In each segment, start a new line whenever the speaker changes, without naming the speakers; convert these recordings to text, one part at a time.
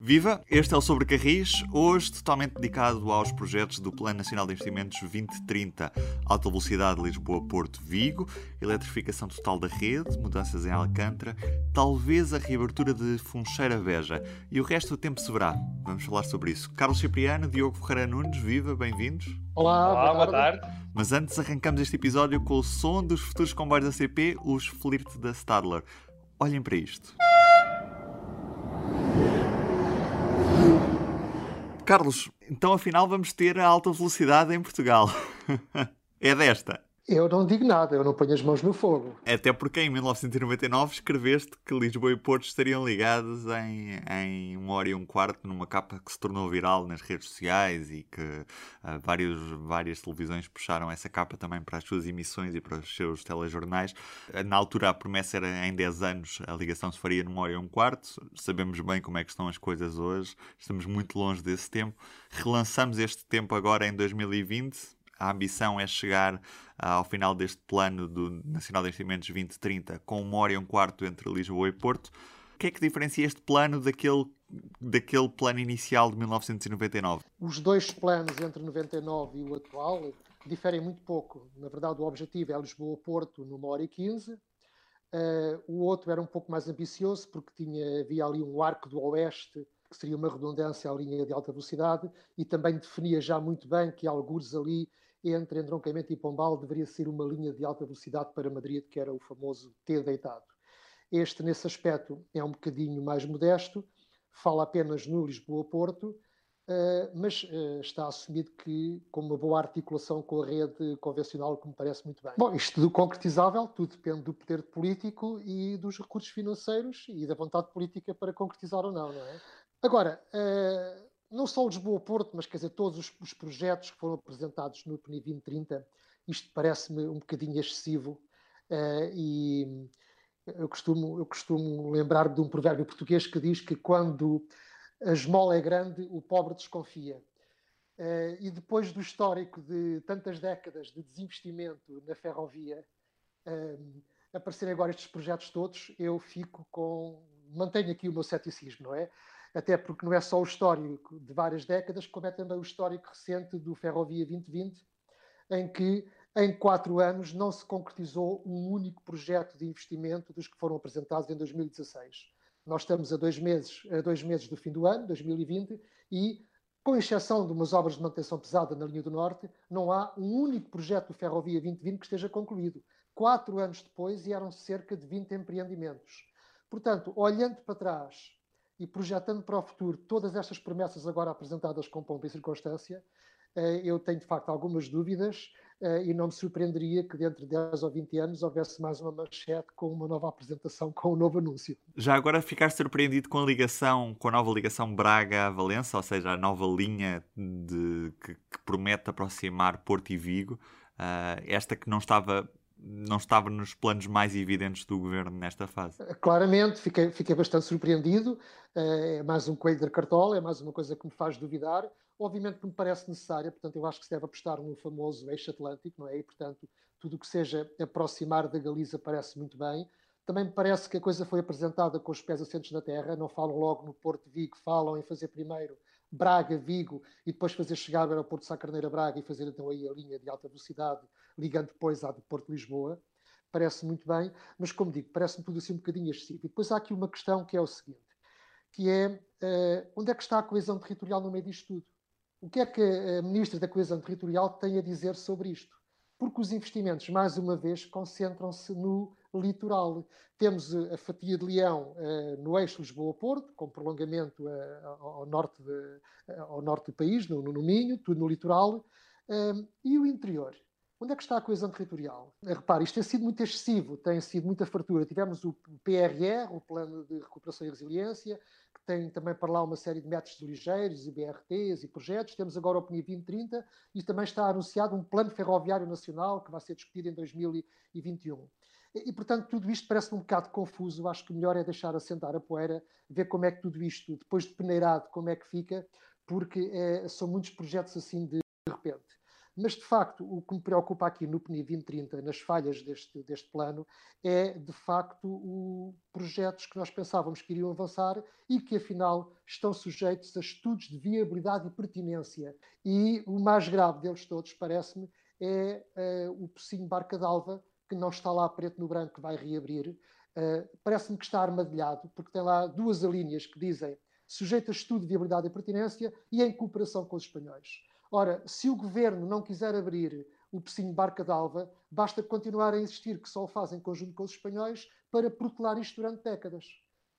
Viva! Este é o Sobre Carris, hoje totalmente dedicado aos projetos do Plano Nacional de Investimentos 2030, alta velocidade Lisboa-Porto-Vigo, eletrificação total da rede, mudanças em Alcântara, talvez a reabertura de Funcheira-Veja e o resto do tempo se verá. Vamos falar sobre isso. Carlos Cipriano, Diogo Ferreira Nunes, viva, bem-vindos.
Olá, Olá, boa, tarde. boa tarde.
Mas antes arrancamos este episódio com o som dos futuros comboios da CP, os Flirt da Stadler. Olhem para isto. Carlos, então afinal vamos ter a alta velocidade em Portugal. é desta.
Eu não digo nada, eu não ponho as mãos no fogo.
Até porque em 1999 escreveste que Lisboa e Porto estariam ligados em, em uma hora e um quarto numa capa que se tornou viral nas redes sociais e que uh, vários, várias televisões puxaram essa capa também para as suas emissões e para os seus telejornais. Uh, na altura a promessa era em 10 anos a ligação se faria numa hora e um quarto. Sabemos bem como é que estão as coisas hoje, estamos muito longe desse tempo. Relançamos este tempo agora em 2020 a ambição é chegar ah, ao final deste plano do Nacional de Investimentos 2030 com uma hora e um quarto entre Lisboa e Porto. O que é que diferencia este plano daquele, daquele plano inicial de 1999?
Os dois planos entre 99 e o atual diferem muito pouco. Na verdade, o objetivo é Lisboa-Porto numa hora e 15. Uh, o outro era um pouco mais ambicioso porque tinha, havia ali um arco do oeste que seria uma redundância à linha de alta velocidade e também definia já muito bem que alguns ali entre entroncamento e Pombal deveria ser uma linha de alta velocidade para Madrid, que era o famoso T deitado. Este, nesse aspecto, é um bocadinho mais modesto, fala apenas no Lisboa-Porto, Uh, mas uh, está assumido que com uma boa articulação com a rede convencional, que me parece muito bem. Bom, isto do concretizável, tudo depende do poder político e dos recursos financeiros e da vontade política para concretizar ou não, não é? Agora, uh, não só o Lisboa-Porto, mas quer dizer, todos os, os, projetos que foram apresentados no PNI 2030, isto parece-me um bocadinho excessivo uh, e eu costumo, eu costumo lembrar-me de um provérbio português que diz que quando a esmola é grande, o pobre desconfia. Uh, e depois do histórico de tantas décadas de desinvestimento na ferrovia, uh, aparecerem agora estes projetos todos, eu fico com. mantenho aqui o meu ceticismo, não é? Até porque não é só o histórico de várias décadas, como é também o histórico recente do Ferrovia 2020, em que em quatro anos não se concretizou um único projeto de investimento dos que foram apresentados em 2016. Nós estamos a dois meses, a dois meses do fim do ano, 2020, e, com exceção de umas obras de manutenção pesada na linha do Norte, não há um único projeto do Ferrovia 2020 que esteja concluído. Quatro anos depois, e eram cerca de 20 empreendimentos. Portanto, olhando para trás e projetando para o futuro todas estas promessas agora apresentadas com pompa e circunstância, eh, eu tenho de facto algumas dúvidas eh, e não me surpreenderia que dentro de 10 ou 20 anos houvesse mais uma manchete com uma nova apresentação, com um novo anúncio.
Já agora ficar surpreendido com a ligação, com a nova ligação Braga-Valença, ou seja, a nova linha de, que, que promete aproximar Porto e Vigo, uh, esta que não estava não estava nos planos mais evidentes do governo nesta fase.
Claramente, fiquei, fiquei bastante surpreendido. Eh, é mais um coelho da cartola, é mais uma coisa que me faz duvidar. Obviamente que me parece necessária, portanto, eu acho que se deve apostar no famoso eixo atlântico, não é? E, portanto, tudo o que seja aproximar da Galiza parece muito bem. Também me parece que a coisa foi apresentada com os pés assentos na terra, não falam logo no Porto de Vigo, falam em fazer primeiro Braga, Vigo e depois fazer chegar ao aeroporto de Sá Carneira Braga e fazer então aí a linha de alta velocidade, ligando depois à do Porto de Lisboa. Parece muito bem, mas como digo, parece-me tudo assim um bocadinho excessivo. E depois há aqui uma questão que é o seguinte, que é uh, onde é que está a coesão territorial no meio disto tudo? O que é que a Ministra da Coesão Territorial tem a dizer sobre isto? Porque os investimentos, mais uma vez, concentram-se no litoral. Temos eh, a fatia de Leão uh, no eixo Lisboa-Porto, com prolongamento uh, ao, norte de, ao norte do país, no, no Minho, tudo no litoral. e o interior? Onde é que está a coesão territorial? Repare, isto tem sido muito excessivo, tem sido muita fartura. Tivemos o PRR, o Plano de Recuperação e Resiliência, que tem também para lá uma série de métodos ligeiros e BRTs e projetos. Temos agora o PNI 2030 e também está anunciado um Plano Ferroviário Nacional que vai ser discutido em 2021. E, portanto, tudo isto parece um bocado confuso. Acho que melhor é deixar assentar a poeira, ver como é que tudo isto, depois de peneirado, como é que fica, porque é, são muitos projetos assim de repente. Mas, de facto, o que me preocupa aqui no PNI 2030, nas falhas deste, deste plano, é, de facto, o projetos que nós pensávamos que iriam avançar e que, afinal, estão sujeitos a estudos de viabilidade e pertinência. E o mais grave deles todos, parece-me, é uh, o Pocinho Barca d'Alva, que não está lá preto no branco, que vai reabrir. Uh, parece-me que está armadilhado, porque tem lá duas alíneas que dizem sujeito a estudo de viabilidade e pertinência e em cooperação com os espanhóis. Ora, se o governo não quiser abrir o Pecinho Barca d'Alva, basta continuar a insistir que só o faz em conjunto com os espanhóis para protelar isto durante décadas.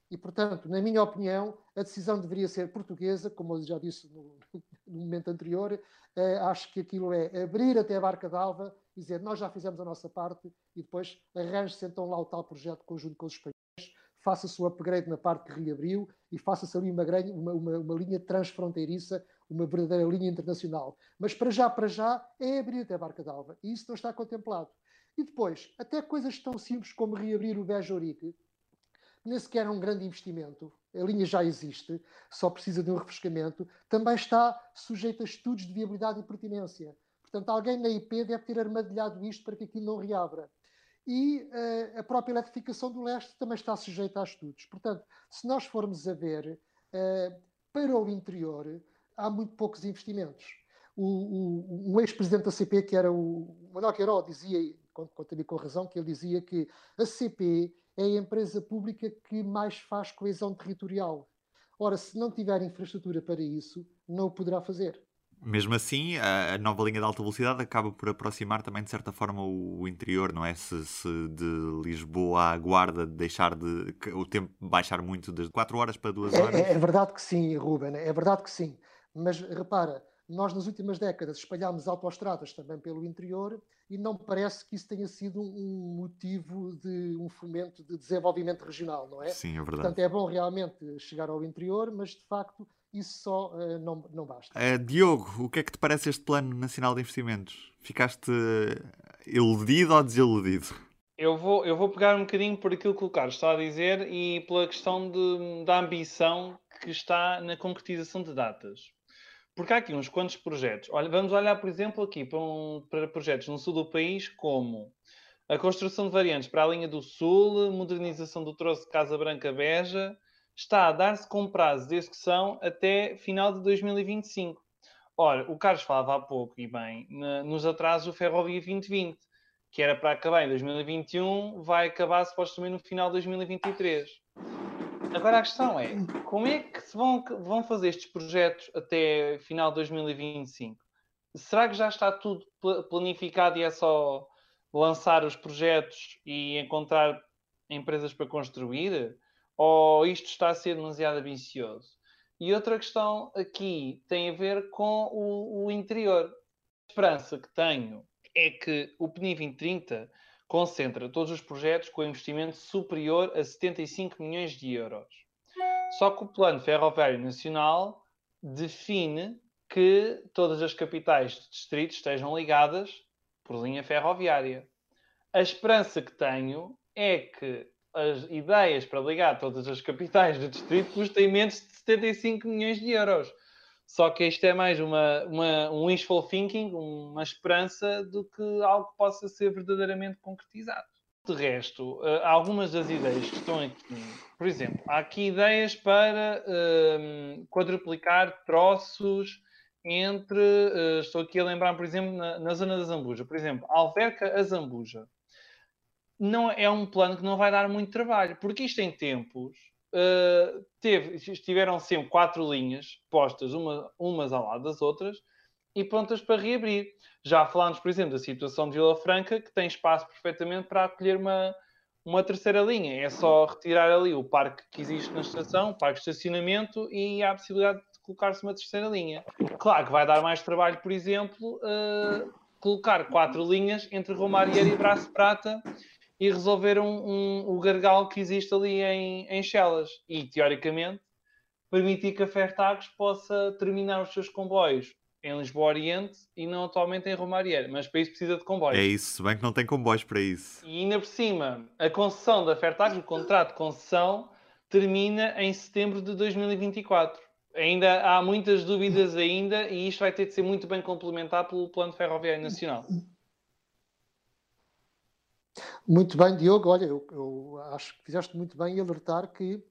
E, portanto, na minha opinião, a decisão deveria ser portuguesa, como eu já disse no, no momento anterior. Eh, acho que aquilo é abrir até a Barca d'Alva dizer nós já fizemos a nossa parte e depois arranje-se então lá o tal projeto conjunto com os espanhóis faça-se o upgrade na parte que reabriu e faça-se ali uma, uma, uma, uma, linha transfronteiriça, uma verdadeira linha internacional. Mas para já, para já, é abrir até a Barca d'Alva. E isso não está contemplado. E depois, até coisas tão simples como reabrir o Beja-Orique, nem sequer é um grande investimento, a linha já existe, só precisa de um refrescamento, também está sujeito a estudos de viabilidade e pertinência. Portanto, alguém na IP deve ter armadilhado isto para que aquilo não reabra e uh, a própria eletrificação do leste também está sujeita a estudos. Portanto, se nós formos a ver, uh, para o interior há muito poucos investimentos. O, o, um ex-presidente da CP, que era o Manuel Queiroz, dizia, conta-me com razão, que ele dizia que a CP é a empresa pública que mais faz coesão territorial. Ora, se não tiver infraestrutura para isso, não o poderá fazer.
Mesmo assim, a, a, nova linha de alta velocidade acaba por aproximar também, de certa forma, o, o interior, não é? Se, se, de Lisboa à Guarda deixar de. o tempo baixar muito de 4 horas para 2
é,
horas.
É, é, verdade que sim, Ruben, é verdade que sim. Mas repara, nós nas últimas décadas espalhámos autoestradas também pelo interior e não parece que isso tenha sido um motivo de um fomento de desenvolvimento regional, não é?
Sim, é verdade.
Portanto, é bom realmente chegar ao interior, mas de facto isso só uh, não, não basta.
Uh, Diogo, o que é que te parece este Plano Nacional de Investimentos? Ficaste iludido ou desiludido?
Eu vou, eu vou pegar um bocadinho por aquilo que o Carlos está a dizer e pela questão de, da ambição que está na concretização de datas. Porque há aqui uns quantos projetos. Olha, vamos olhar, por exemplo, aqui para, um, para projetos no sul do país, como a construção de variantes para a linha do Sul, modernização do troço de Casa Branca Beja, está a dar-se com prazo de execução até final de 2025. Ora, o Carlos falava há pouco, e bem, nos atrasos do Ferrovia 2020, que era para acabar em 2021, vai acabar supostamente no final de 2023. Agora a questão é, como é que se vão, vão fazer estes projetos até final de 2025? Será que já está tudo planificado e é só lançar os projetos e encontrar empresas para construir? Ou isto está a ser demasiado ambicioso? E outra questão aqui tem a ver com o, o interior. A esperança que tenho é que o PNI 2030 concentra todos os projetos com investimento superior a 75 milhões de euros. Só que o Plano Ferroviário Nacional define que todas as capitais de distrito estejam ligadas por linha ferroviária. A esperança que tenho é que as ideias para ligar todas as capitais do distrito custem menos de 75 milhões de euros. Só que isto é mais uma, uma, um wishful thinking, uma esperança, do que algo que possa ser verdadeiramente concretizado. De resto, uh, algumas das ideias que estão aqui, por exemplo, há aqui ideias para uh, quadruplicar troços entre, uh, estou aqui a lembrar, por exemplo, na, na zona da Zambuja, por exemplo, Alverca a Zambuja não é um plano que não vai dar muito trabalho, porque isto em tempos uh, teve, estiveram sempre quatro linhas postas uma, umas ao lado das outras e prontas para reabrir. Já falámos, por exemplo, da situação de Vila Franca, que tem espaço perfeitamente para acolher uma, uma terceira linha. É só retirar ali o parque que existe na estação, o parque de estacionamento, e há a possibilidade de colocar-se uma terceira linha. Claro que vai dar mais trabalho, por exemplo, uh, colocar quatro linhas entre Romaria e Braço Prata e resolver um, um, o gargalo que existe ali em, em Chelas. E, teoricamente, permitir que a Fertagos possa terminar os seus comboios em Lisboa Oriente e não atualmente em Romaria. Mas para isso precisa de comboios.
É isso, se bem que não tem comboios para isso.
E ainda por cima, a concessão da Fertagos, o contrato de concessão, termina em setembro de 2024. ainda há muitas dúvidas ainda e isto vai ter de ser muito bem complementado pelo Plano Ferroviário Nacional.
Muito bem, Diogo. Olha, eu, eu acho que fizeste muito bem em alertar que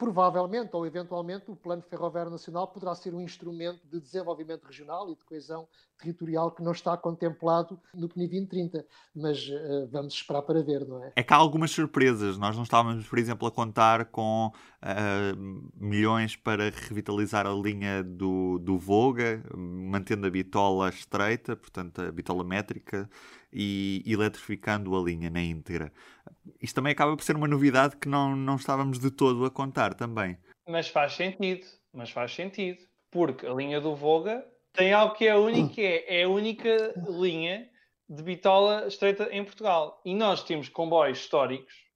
provavelmente ou eventualmente o Plano Ferroviário Nacional poderá ser um instrumento de desenvolvimento regional e de coesão territorial que não está contemplado no PNI 2030. Mas uh, vamos esperar para ver, não é?
É que há algumas surpresas. Nós não estávamos, por exemplo, a contar com uh, milhões para revitalizar a linha do, do Voga, mantendo a bitola estreita, portanto a bitola métrica, e eletrificando a linha na íntegra. Isto também acaba por ser uma novidade que não, não estávamos de todo a contar também.
Mas faz sentido, mas faz sentido. Porque a linha do Voga tem algo que é único, é, é a única linha de bitola estreita em Portugal. E nós temos comboios históricos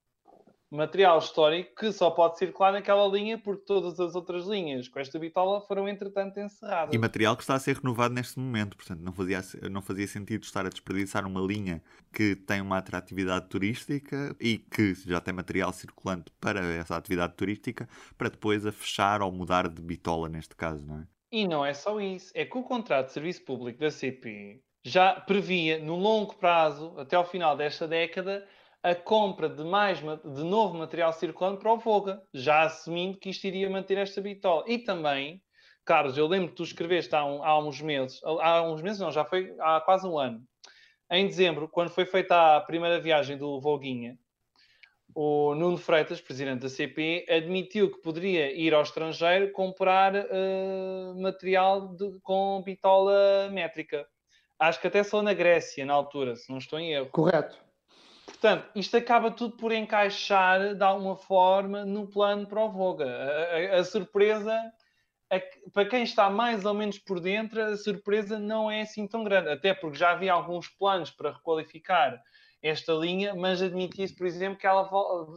material histórico que só pode circular naquela linha porque todas as outras linhas com esta bitola foram entretanto encerradas.
E material que está a ser renovado neste momento, portanto não fazia, não fazia sentido estar a desperdiçar uma linha que tem uma atratividade turística e que já tem material circulante para essa atividade turística para depois a fechar ou mudar de bitola neste caso, não é?
E não é só isso, é que o contrato de serviço público da CP já previa no longo prazo, até ao final desta década, a compra de mais de novo material circulante para o Voga, já assumindo que isto iria manter esta bitola. E também, Carlos, eu lembro que tu escreveste há, um, há uns meses, há uns meses não, já foi há quase um ano, em dezembro, quando foi feita a primeira viagem do Voguinha, o Nuno Freitas, presidente da CP, admitiu que poderia ir ao estrangeiro comprar uh, material de, com bitola métrica. Acho que até só na Grécia, na altura, se não estou em erro.
Correto.
Portanto, isto acaba tudo por encaixar de alguma forma no plano para. A, a, a surpresa, a, para quem está mais ou menos por dentro, a surpresa não é assim tão grande. Até porque já havia alguns planos para requalificar esta linha, mas admitia-se, por exemplo, que ela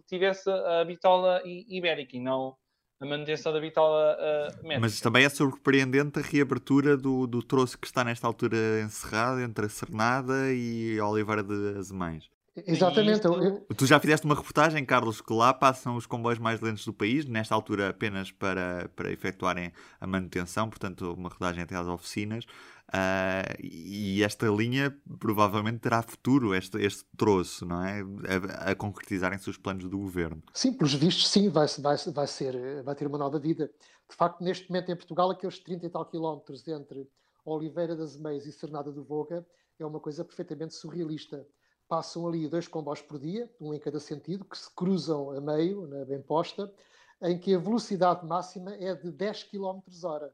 tivesse a bitola ibérica e não a manutenção da bitola uh, métrica.
Mas também é surpreendente a reabertura do, do troço que está nesta altura encerrado entre a Cernada e a Oliveira de Azemães.
Exatamente.
Isto... Tu já fizeste uma reportagem, Carlos, que lá passam os comboios mais lentos do país, nesta altura apenas para, para efetuarem a manutenção, portanto, uma rodagem até às oficinas. Uh, e esta linha provavelmente terá futuro, este, este troço, não é? A, a concretizarem-se os planos do governo.
Sim, pelos vistos, sim, vai, vai, vai, ser, vai ter uma nova vida. De facto, neste momento em Portugal, aqueles 30 e tal quilómetros entre Oliveira das Meias e Cernada do Voga é uma coisa perfeitamente surrealista passam ali dois comboios por dia, um em cada sentido, que se cruzam a meio, na bem posta, em que a velocidade máxima é de 10 km hora.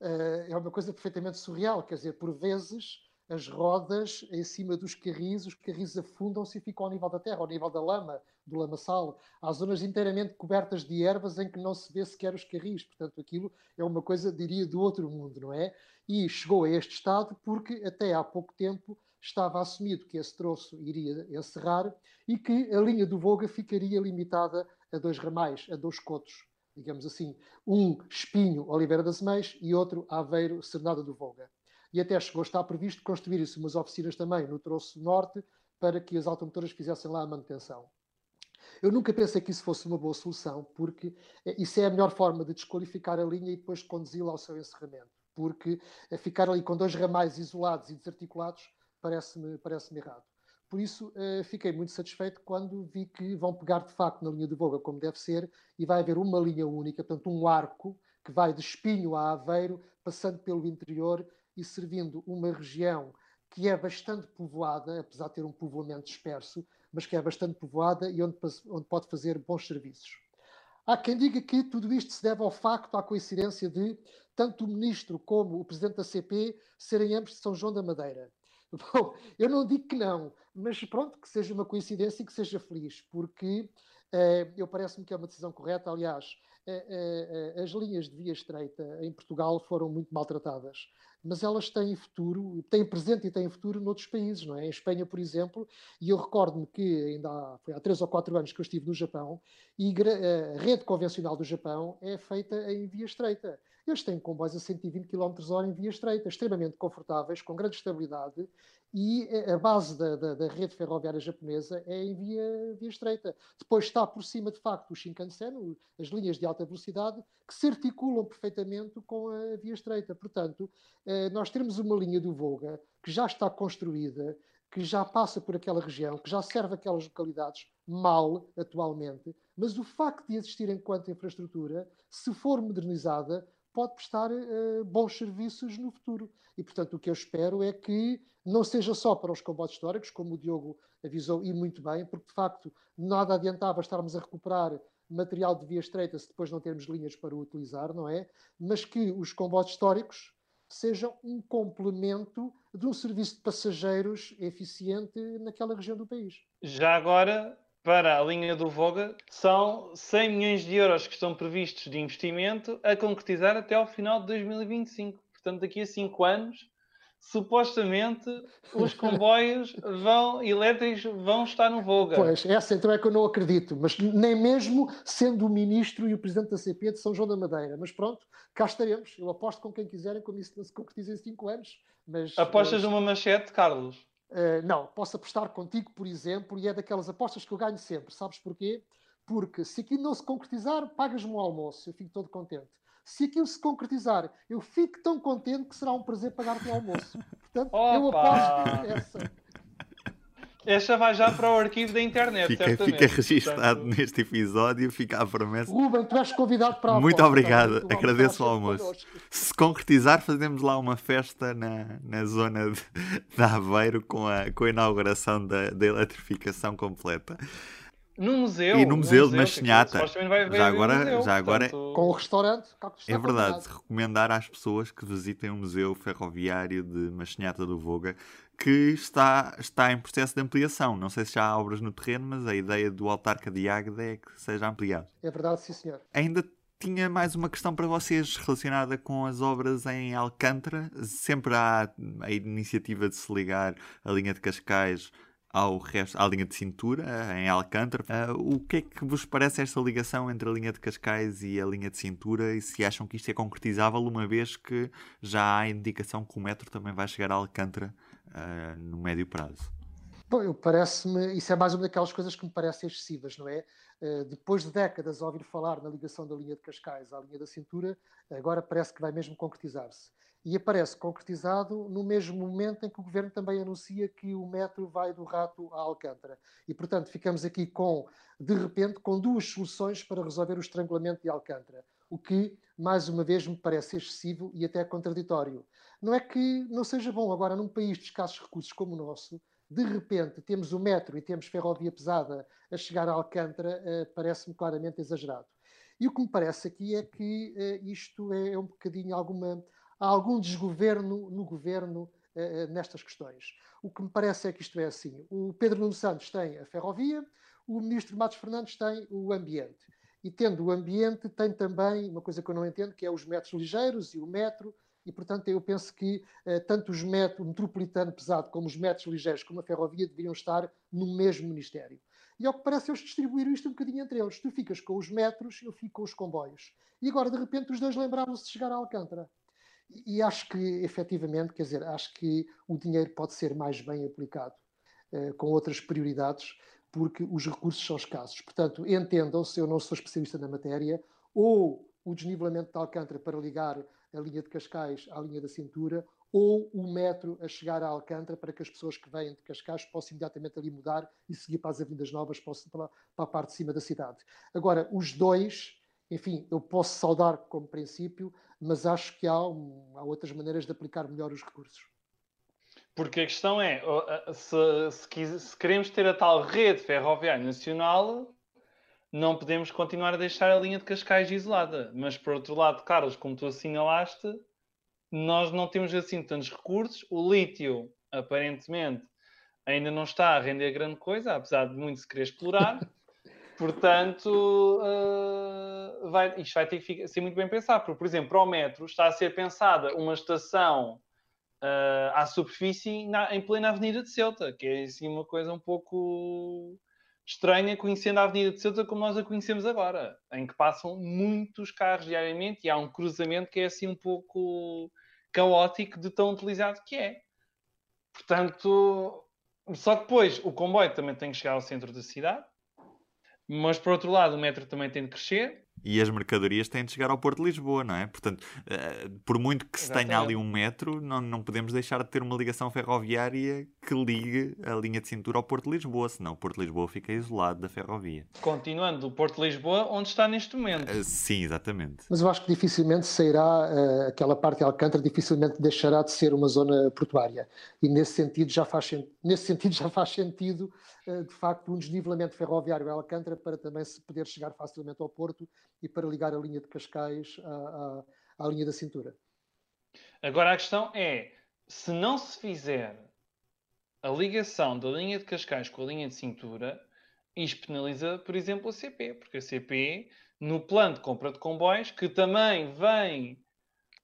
Uh, é uma coisa perfeitamente surreal, quer dizer, por vezes as rodas em cima dos carris, os carris afundam-se e ficam ao nível da terra, ao nível da lama, do lamaçal. Há zonas inteiramente cobertas de ervas em que não se vê sequer os carris, portanto aquilo é uma coisa, diria, do outro mundo, não é? E chegou a este estado porque até há pouco tempo estava assumido que esse troço iria encerrar e que a linha do Voga ficaria limitada a dois ramais, a dois cotos, digamos assim. Um Espinho, Oliveira das Meias e outro Aveiro, Cernada do Voga. E até chegou a estar previsto construir-se umas oficinas também no troço norte para que as automotoras fizessem lá a manutenção. Eu nunca pensei que isso fosse uma boa solução, porque eh, isso é a melhor forma de desqualificar a linha e depois conduzi-la ao seu encerramento. Porque eh, ficar ali com dois ramais isolados e desarticulados parece-me parece errado. Por isso, uh, fiquei muito satisfeito quando vi que vão pegar de facto na linha de Voga como deve ser e vai haver uma linha única, portanto, um arco que vai de Espinho a Aveiro, passando pelo interior e servindo uma região que é bastante povoada, apesar de ter um povoamento disperso, mas que é bastante povoada e onde, onde pode fazer bons serviços. Há quem diga que tudo isto se deve ao facto, à coincidência de tanto o ministro como o presidente da CP serem ambos de São João da Madeira. Bom, eu não digo que não, mas pronto, que seja uma coincidência e que seja feliz, porque uh, eu parece-me que é uma decisão correta. Aliás, uh, uh, as linhas de via estreita em Portugal foram muito maltratadas. mas elas têm futuro, têm presente e têm futuro noutros países, não é? Em Espanha, por exemplo, e eu recordo-me que ainda há, foi há três ou quatro anos que eu estive no Japão, e a rede convencional do Japão é feita em via estreita. Eles têm comboios a 120 km h em via estreita, extremamente confortáveis, com grande estabilidade e a base da, da, da, rede ferroviária japonesa é em via, via estreita. Depois está por cima, de facto, o Shinkansen, as linhas de alta velocidade, que se articulam perfeitamente com a via estreita. Portanto, eh, nós temos uma linha do Volga que já está construída, que já passa por aquela região, que já serve aquelas localidades mal atualmente, mas o facto de existir enquanto infraestrutura, se for modernizada, pode prestar uh, bons serviços no futuro. E, portanto, o que eu espero é que não seja só para os comboios históricos, como o Diogo avisou, e muito bem, porque, de facto, nada adiantava estarmos a recuperar material de via estreita se depois não termos linhas para o utilizar, não é? Mas que os comboios históricos sejam um complemento de um serviço de passageiros eficiente naquela região do país.
Já agora, para a linha do Voga são 100 milhões de euros que estão previstos de investimento a concretizar até ao final de 2025. Portanto, daqui a 5 anos, supostamente, os comboios vão, elétricos vão estar no Voga.
Pois, essa então é que eu não acredito, mas nem mesmo sendo o ministro e o presidente da CP de São João da Madeira. Mas pronto, cá estaremos. Eu aposto com quem quiserem quando isso não se concretiza em 5 anos. Mas,
Apostas
mas...
numa manchete, Carlos?
Uh, não, posso apostar contigo, por exemplo, e é daquelas apostas que eu ganho sempre. Sabes porquê? Porque se aquilo não se concretizar, pagas-me um almoço, eu fico todo contente. Se aquilo se concretizar, eu fico tão contente que será um prazer pagar-te um almoço. Portanto, Opa! eu aposto essa.
Esta vai já para o arquivo da internet.
Fica, fica registado Portanto... neste episódio, fica a promessa.
Ruben, tu és convidado para a
Muito obrigado, tá? agradeço o almoço. Se concretizar, fazemos lá uma festa na, na zona de, de Aveiro com a, com a inauguração da, da eletrificação completa.
No museu.
E no museu, de Machinhata.
Já agora,
museu, já agora
portanto... com o restaurante.
É verdade, recomendar às pessoas que visitem o Museu Ferroviário de Machinhata do Voga que está, está em processo de ampliação. Não sei se já há obras no terreno, mas a ideia do Autarca de Águeda é que seja ampliado.
É verdade, sim, senhor.
Ainda tinha mais uma questão para vocês relacionada com as obras em Alcântara. Sempre há a iniciativa de se ligar a linha de Cascais ao resto, à linha de cintura em Alcântara. Uh, o que é que vos parece esta ligação entre a linha de Cascais e a linha de cintura e se acham que isto é concretizável uma vez que já há indicação que o metro também vai chegar a Alcântara uh, no médio prazo?
Bom, parece-me, isso é mais uma daquelas coisas que me parecem excessivas, não é? Uh, depois de décadas a ouvir falar na ligação da linha de Cascais à linha da cintura, agora parece que vai mesmo concretizar-se. E aparece concretizado no mesmo momento em que o governo também anuncia que o metro vai do Rato a Alcântara. E, portanto, ficamos aqui com, de repente, com duas soluções para resolver o estrangulamento de Alcântara. O que, mais uma vez, me parece excessivo e até contraditório. Não é que não seja bom agora, num país de escassos recursos como o nosso, de repente temos o metro e temos ferrovia pesada a chegar a Alcântara, uh, parece-me claramente exagerado. E o que me parece aqui é que uh, isto é, é um bocadinho alguma. Há algum desgoverno no governo uh, nestas questões. O que me parece é que isto é assim: o Pedro Nuno Santos tem a ferrovia, o ministro Matos Fernandes tem o ambiente. E tendo o ambiente, tem também uma coisa que eu não entendo, que é os metros ligeiros e o metro e, portanto, eu penso que uh, tanto os metros, o metropolitano pesado como os metros ligeiros, como a ferrovia, deveriam estar no mesmo Ministério. E ao que parece, eles distribuíram isto um bocadinho entre eles. Tu ficas com os metros, eu fico com os comboios. E agora, de repente, os dois lembraram-se de chegar a Alcântara. E, acho que, efetivamente, quer dizer, acho que o dinheiro pode ser mais bem aplicado, uh, com outras prioridades, porque os recursos são escassos. Portanto, entendam-se, eu não sou especialista na matéria, ou o desnivelamento de Alcântara para ligar a linha de Cascais à linha da cintura, ou o metro a chegar a Alcântara para que as pessoas que vêm de Cascais possam imediatamente ali mudar e seguir para as Avenidas Novas, para, a parte de cima da cidade. Agora, os dois, enfim, eu posso saudar como princípio, mas acho que há, há outras maneiras de aplicar melhor os recursos.
Porque a questão é, se, se, se queremos ter a tal rede ferroviária nacional, não podemos continuar a deixar a linha de Cascais isolada. Mas, por outro lado, Carlos, como tu assinalaste, nós não temos assim tantos recursos. O lítio, aparentemente, ainda não está a render grande coisa, apesar de muito se querer explorar. Portanto, uh, vai, isto vai ter que ser muito bem pensado. Porque, por exemplo, para o metro está a ser pensada uma estação uh, à superfície na, em plena Avenida de Ceuta, que é assim uma coisa um pouco estranha, conhecendo a Avenida de Ceuta como nós a conhecemos agora, em que passam muitos carros diariamente e há um cruzamento que é assim um pouco caótico de tão utilizado que é. Portanto, só que depois o comboio também tem que chegar ao centro da cidade, mas por outro lado o metro também tem de crescer
e as mercadorias têm de chegar ao Porto de Lisboa, não é? Portanto, uh, por muito que se Exatamente. tenha ali um metro, não, não podemos deixar de ter uma ligação ferroviária que ligue a linha de cintura ao Porto de Lisboa, senão o Porto de Lisboa fica isolado da ferrovia.
Continuando o Porto de Lisboa, onde está neste momento. Uh,
sim, exatamente.
Mas eu acho que dificilmente sairá uh, aquela parte de Alcântara, dificilmente deixará de ser uma zona portuária. E nesse sentido já faz, nesse sentido já faz sentido de facto, um desnivelamento ferroviário a Alcântara para também se poder chegar facilmente ao Porto e para ligar a linha de Cascais à, à, à linha da cintura.
Agora a questão é, se não se fizer a ligação da linha de Cascais com a linha de cintura, isto penaliza, por exemplo, a CP, porque a CP, no plano de compra de comboios, que também vem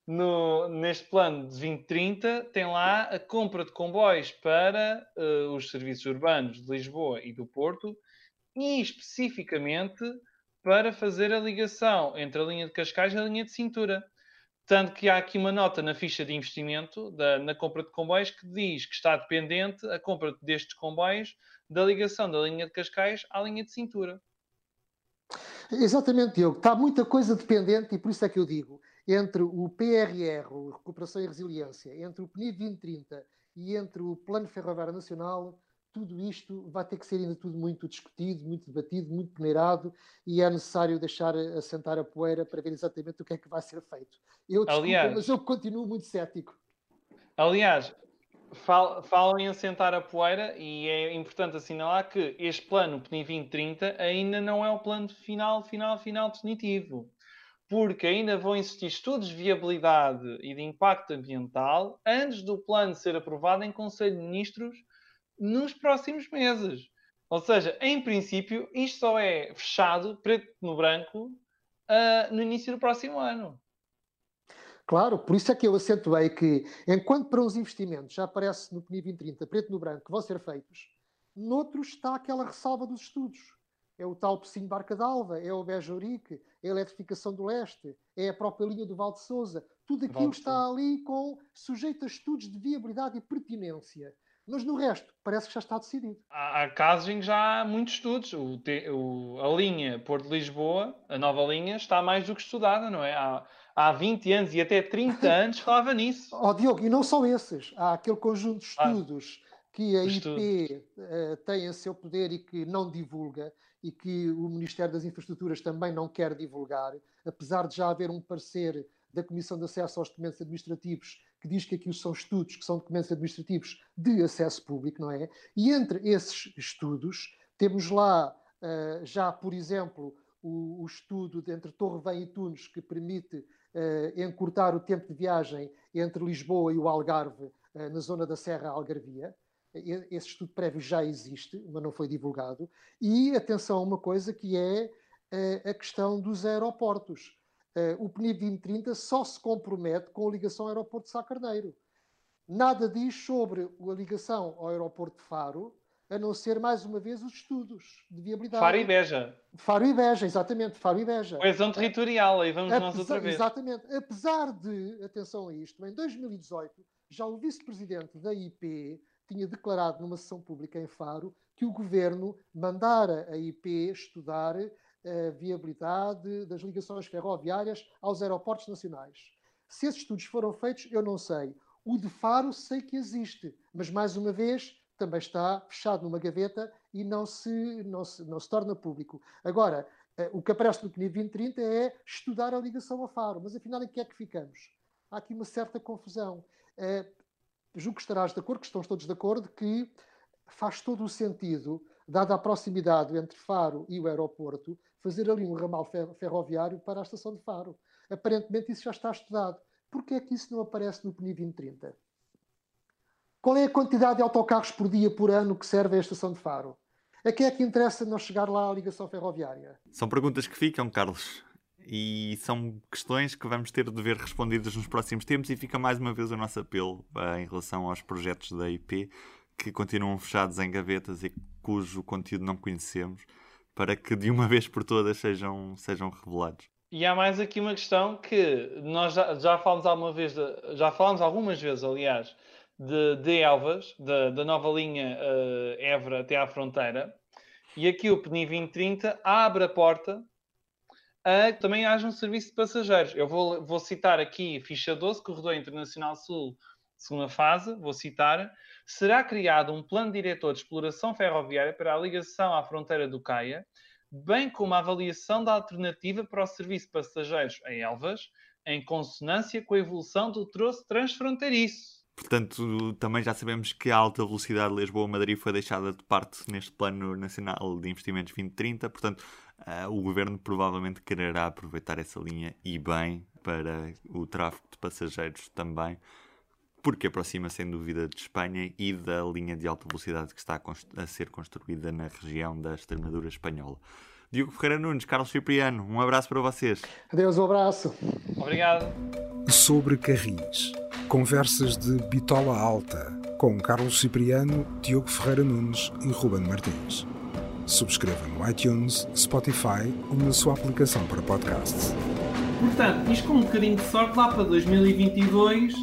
no, neste plano de 2030 tem lá a compra de comboios para uh, os serviços urbanos de Lisboa e do Porto e especificamente para fazer a ligação entre a linha de Cascais e a linha de cintura. Tanto que há aqui uma nota na ficha de investimento da, na compra de comboios que diz que está dependente a compra destes comboios da ligação da linha de Cascais à linha de cintura.
Exatamente, Diogo. Está muita coisa dependente e por isso é que eu digo entre o PRR, o Recuperação e Resiliência, entre o PNI 2030 e entre o Plano Ferroviário Nacional, tudo isto vai ter que ser ainda tudo muito discutido, muito debatido, muito peneirado e é necessário deixar assentar a poeira para ver exatamente o que é que vai ser feito. Eu desculpa, aliás, mas eu continuo muito cético.
Aliás, falam em assentar a poeira e é importante assinalar que este plano PNI 2030 ainda não é o plano final, final, final definitivo porque ainda vão existir estudos de viabilidade e de impacto ambiental antes do plano ser aprovado em Conselho de Ministros nos próximos meses. Ou seja, em princípio, isto só é fechado, preto no branco, uh, no início do próximo ano.
Claro, por isso é que eu acentuei que, enquanto para uns investimentos já aparece no PNI 2030, preto no branco, que vão ser feitos, noutros está aquela ressalva dos estudos é o tal Pocinho Barca d'Alva, é o Bejourique, é a eletrificação do leste, é a própria linha do Val de Souza. Tudo aquilo está ali com sujeito a estudos de viabilidade e pertinência. Mas no resto, parece que já está decidido.
Há, há casos em que já há muitos estudos. O, o, a linha Porto de Lisboa, a nova linha, está mais do que estudada, não é? Há, há 20 anos e até 30 anos falava nisso.
Oh, Diogo, e não só esses. Há aquele conjunto de estudos ah, que a IP uh, eh, tem a seu poder e que não divulga e que o Ministério das Infraestruturas também não quer divulgar, apesar de já haver um parecer da Comissão de Acesso aos Documentos Administrativos que diz que aquilo são estudos que são documentos administrativos de acesso público, não é? E entre esses estudos temos lá uh, já, por exemplo, o, o, estudo de entre Torre Vem e Tunes que permite uh, encurtar o tempo de viagem entre Lisboa e o Algarve na zona da Serra Algarvia esse estudo prévio já existe, mas não foi divulgado. E atenção a uma coisa que é eh, a questão dos aeroportos. Eh, o PNI 2030 só se compromete com a ligação ao aeroporto de Sá Carneiro. Nada diz sobre a ligação ao aeroporto de Faro, a não ser mais uma vez os estudos de viabilidade.
Faro e Beja.
Faro e Beja, exatamente, Faro e Beja.
Coesão territorial, aí vamos Apesar, nós outra vez.
Exatamente. Apesar de, atenção a isto, em 2018, já o vice-presidente da IP tinha declarado numa sessão pública em Faro que o governo mandara a IP estudar a viabilidade das ligações ferroviárias aos aeroportos nacionais. Se esses estudos foram feitos, eu não sei. O de Faro sei que existe, mas mais uma vez também está fechado numa gaveta e não se, não se, não se torna público. Agora, eh, o que aparece no PNI 2030 é estudar a ligação a Faro, mas afinal em que é que ficamos? Há aqui uma certa confusão. Julgo que estarás de acordo, que estamos todos de acordo, que faz todo o sentido, dada a proximidade entre Faro e o aeroporto, fazer ali um ramal ferroviário para a estação de Faro. Aparentemente isso já está estudado. Porquê é que isso não aparece no PNI 2030? Qual é a quantidade de autocarros por dia, por ano, que serve a estação de Faro? A quem é que interessa não chegar lá à ligação ferroviária?
São perguntas que ficam, Carlos. E são questões que vamos ter de ver respondidas nos próximos tempos e fica mais uma vez o nosso apelo uh, em relação aos projetos da IP que continuam fechados em gavetas e cujo conteúdo não conhecemos para que de uma vez por todas sejam, sejam revelados.
E há mais aqui uma questão que nós já, já falamos alguma vez, de, já falamos algumas vezes, aliás, de, de Elvas, da nova linha uh, até à fronteira, e aqui o PNI 2030 abre a porta que também haja um serviço de passageiros. Eu vou, vou citar aqui ficha 12, Corredor Internacional Sul, segunda fase, vou citar. Será criado um plano diretor de exploração ferroviária para a ligação à fronteira do Caia, bem como a avaliação da alternativa para o serviço de passageiros em Elvas, em consonância com a evolução do troço transfronteiriço.
Portanto, também já sabemos que a alta velocidade Lisboa-Madrid foi deixada de parte neste Plano Nacional de Investimentos 2030. Portanto, uh, o Governo provavelmente quererá aproveitar essa linha e bem para o tráfego de passageiros também, porque aproxima sem dúvida de Espanha e da linha de alta velocidade que está a, a ser construída na região da Extremadura espanhola. Diogo Ferreira Nunes, Carlos Cipriano, um abraço para vocês.
Adeus, um abraço.
Obrigado.
Sobre Carris. Conversas de Bitola Alta, com Carlos Cipriano, Diogo Ferreira Nunes e Ruben Martins. Subscreva no iTunes, Spotify ou na sua aplicação para podcasts.
Portanto, isto com um bocadinho de sorte, lá para 2022